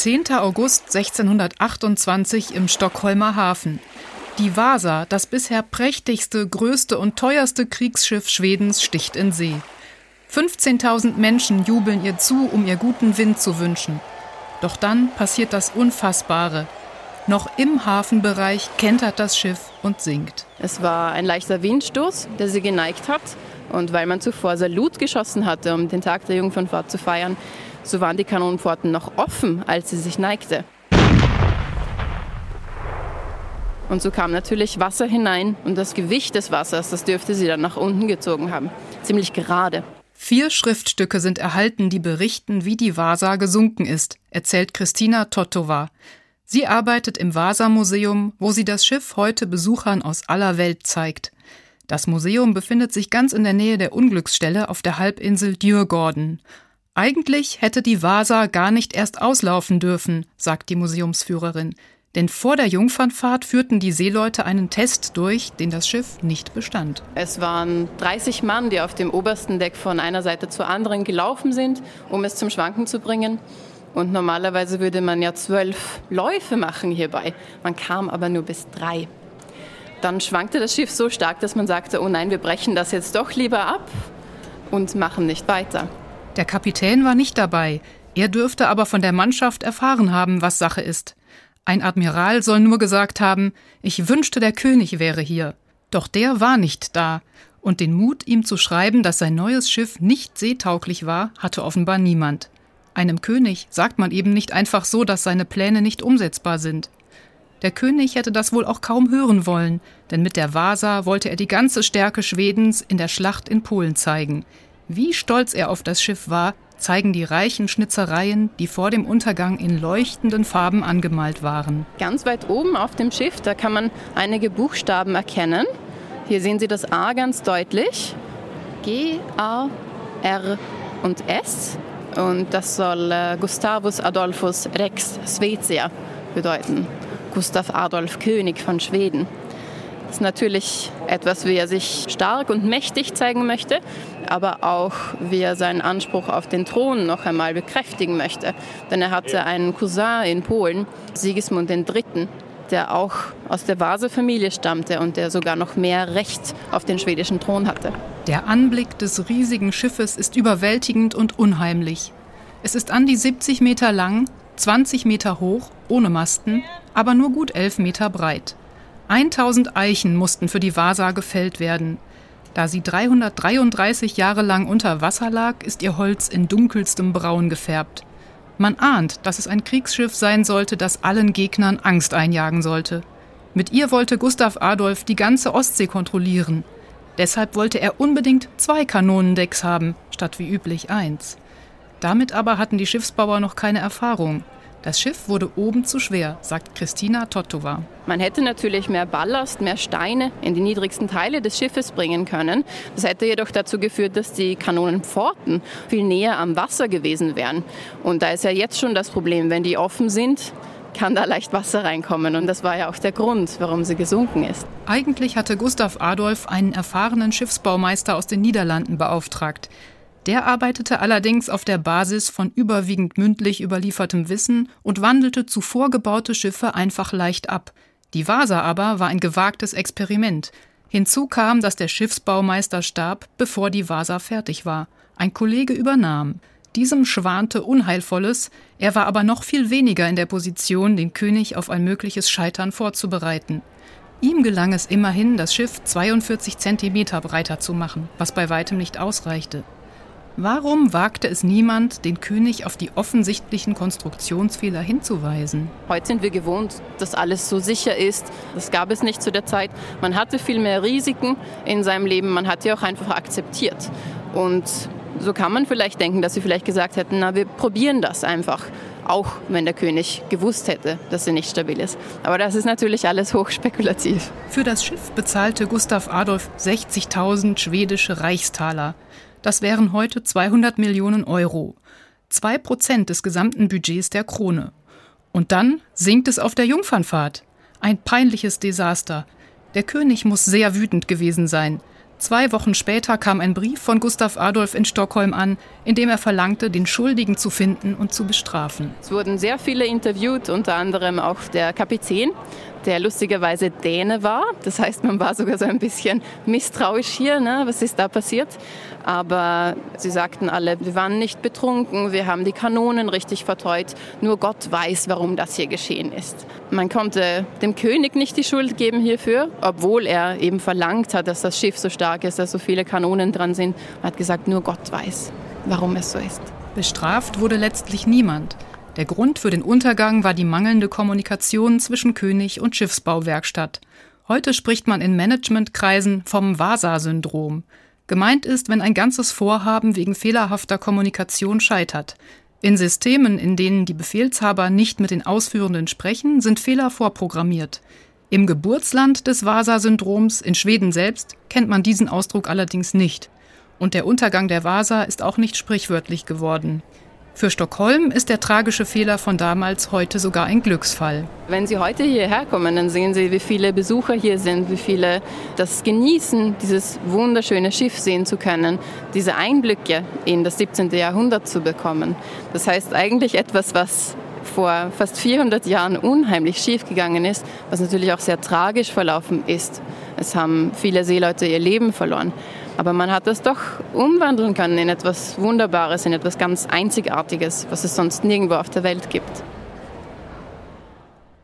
10. August 1628 im Stockholmer Hafen. Die Vasa, das bisher prächtigste, größte und teuerste Kriegsschiff Schwedens, sticht in See. 15.000 Menschen jubeln ihr zu, um ihr guten Wind zu wünschen. Doch dann passiert das Unfassbare. Noch im Hafenbereich kentert das Schiff und sinkt. Es war ein leichter Windstoß, der sie geneigt hat. Und weil man zuvor Salut geschossen hatte, um den Tag der Jungfernfahrt zu feiern, so waren die Kanonenpforten noch offen, als sie sich neigte. Und so kam natürlich Wasser hinein und das Gewicht des Wassers, das dürfte sie dann nach unten gezogen haben. Ziemlich gerade. Vier Schriftstücke sind erhalten, die berichten, wie die Vasa gesunken ist, erzählt Christina Totova. Sie arbeitet im Vasa-Museum, wo sie das Schiff heute Besuchern aus aller Welt zeigt. Das Museum befindet sich ganz in der Nähe der Unglücksstelle auf der Halbinsel Djurgården. Eigentlich hätte die Vasa gar nicht erst auslaufen dürfen, sagt die Museumsführerin. Denn vor der Jungfernfahrt führten die Seeleute einen Test durch, den das Schiff nicht bestand. Es waren 30 Mann, die auf dem obersten Deck von einer Seite zur anderen gelaufen sind, um es zum Schwanken zu bringen. Und normalerweise würde man ja zwölf Läufe machen hierbei. Man kam aber nur bis drei. Dann schwankte das Schiff so stark, dass man sagte, oh nein, wir brechen das jetzt doch lieber ab und machen nicht weiter. Der Kapitän war nicht dabei. Er dürfte aber von der Mannschaft erfahren haben, was Sache ist. Ein Admiral soll nur gesagt haben, ich wünschte, der König wäre hier. Doch der war nicht da, und den Mut, ihm zu schreiben, dass sein neues Schiff nicht seetauglich war, hatte offenbar niemand. Einem König sagt man eben nicht einfach so, dass seine Pläne nicht umsetzbar sind. Der König hätte das wohl auch kaum hören wollen, denn mit der Vasa wollte er die ganze Stärke Schwedens in der Schlacht in Polen zeigen. Wie stolz er auf das Schiff war, zeigen die reichen Schnitzereien, die vor dem Untergang in leuchtenden Farben angemalt waren. Ganz weit oben auf dem Schiff, da kann man einige Buchstaben erkennen. Hier sehen Sie das A ganz deutlich. G, A, R und S. Und das soll äh, Gustavus Adolphus Rex Svezia bedeuten. Gustav Adolf König von Schweden. Das ist natürlich etwas, wie er sich stark und mächtig zeigen möchte, aber auch wie er seinen Anspruch auf den Thron noch einmal bekräftigen möchte. Denn er hatte einen Cousin in Polen, Sigismund III., der auch aus der Vase-Familie stammte und der sogar noch mehr Recht auf den schwedischen Thron hatte. Der Anblick des riesigen Schiffes ist überwältigend und unheimlich. Es ist an die 70 Meter lang, 20 Meter hoch, ohne Masten, aber nur gut 11 Meter breit. 1000 Eichen mussten für die Vasa gefällt werden. Da sie 333 Jahre lang unter Wasser lag, ist ihr Holz in dunkelstem Braun gefärbt. Man ahnt, dass es ein Kriegsschiff sein sollte, das allen Gegnern Angst einjagen sollte. Mit ihr wollte Gustav Adolf die ganze Ostsee kontrollieren. Deshalb wollte er unbedingt zwei Kanonendecks haben, statt wie üblich eins. Damit aber hatten die Schiffsbauer noch keine Erfahrung. Das Schiff wurde oben zu schwer, sagt Christina Tottova. Man hätte natürlich mehr Ballast, mehr Steine in die niedrigsten Teile des Schiffes bringen können. Das hätte jedoch dazu geführt, dass die Kanonenpforten viel näher am Wasser gewesen wären. Und da ist ja jetzt schon das Problem, wenn die offen sind, kann da leicht Wasser reinkommen. Und das war ja auch der Grund, warum sie gesunken ist. Eigentlich hatte Gustav Adolf einen erfahrenen Schiffsbaumeister aus den Niederlanden beauftragt. Der arbeitete allerdings auf der Basis von überwiegend mündlich überliefertem Wissen und wandelte zuvor gebaute Schiffe einfach leicht ab. Die Vasa aber war ein gewagtes Experiment. Hinzu kam, dass der Schiffsbaumeister starb, bevor die Vasa fertig war. Ein Kollege übernahm. Diesem schwante Unheilvolles, er war aber noch viel weniger in der Position, den König auf ein mögliches Scheitern vorzubereiten. Ihm gelang es immerhin, das Schiff 42 Zentimeter breiter zu machen, was bei weitem nicht ausreichte. Warum wagte es niemand, den König auf die offensichtlichen Konstruktionsfehler hinzuweisen? Heute sind wir gewohnt, dass alles so sicher ist. Das gab es nicht zu der Zeit. Man hatte viel mehr Risiken in seinem Leben. Man hat die auch einfach akzeptiert. Und so kann man vielleicht denken, dass sie vielleicht gesagt hätten, na, wir probieren das einfach. Auch wenn der König gewusst hätte, dass sie nicht stabil ist. Aber das ist natürlich alles hochspekulativ. Für das Schiff bezahlte Gustav Adolf 60.000 schwedische Reichstaler. Das wären heute 200 Millionen Euro. Zwei Prozent des gesamten Budgets der Krone. Und dann sinkt es auf der Jungfernfahrt. Ein peinliches Desaster. Der König muss sehr wütend gewesen sein. Zwei Wochen später kam ein Brief von Gustav Adolf in Stockholm an, in dem er verlangte, den Schuldigen zu finden und zu bestrafen. Es wurden sehr viele interviewt, unter anderem auch der Kapitän, der lustigerweise Däne war. Das heißt, man war sogar so ein bisschen misstrauisch hier, ne? was ist da passiert. Aber sie sagten alle, wir waren nicht betrunken, wir haben die Kanonen richtig verteut, nur Gott weiß, warum das hier geschehen ist. Man konnte dem König nicht die Schuld geben hierfür, obwohl er eben verlangt hat, dass das Schiff so stark ist, dass so viele Kanonen dran sind. Er hat gesagt, nur Gott weiß, warum es so ist. Bestraft wurde letztlich niemand. Der Grund für den Untergang war die mangelnde Kommunikation zwischen König und Schiffsbauwerkstatt. Heute spricht man in Managementkreisen vom Vasa-Syndrom. Gemeint ist, wenn ein ganzes Vorhaben wegen fehlerhafter Kommunikation scheitert. In Systemen, in denen die Befehlshaber nicht mit den Ausführenden sprechen, sind Fehler vorprogrammiert. Im Geburtsland des Vasa-Syndroms, in Schweden selbst, kennt man diesen Ausdruck allerdings nicht. Und der Untergang der Vasa ist auch nicht sprichwörtlich geworden. Für Stockholm ist der tragische Fehler von damals heute sogar ein Glücksfall. Wenn Sie heute hierher kommen, dann sehen Sie, wie viele Besucher hier sind, wie viele das genießen, dieses wunderschöne Schiff sehen zu können, diese Einblicke in das 17. Jahrhundert zu bekommen. Das heißt eigentlich etwas, was vor fast 400 Jahren unheimlich schief gegangen ist, was natürlich auch sehr tragisch verlaufen ist. Es haben viele Seeleute ihr Leben verloren. Aber man hat das doch umwandeln können in etwas Wunderbares, in etwas ganz Einzigartiges, was es sonst nirgendwo auf der Welt gibt.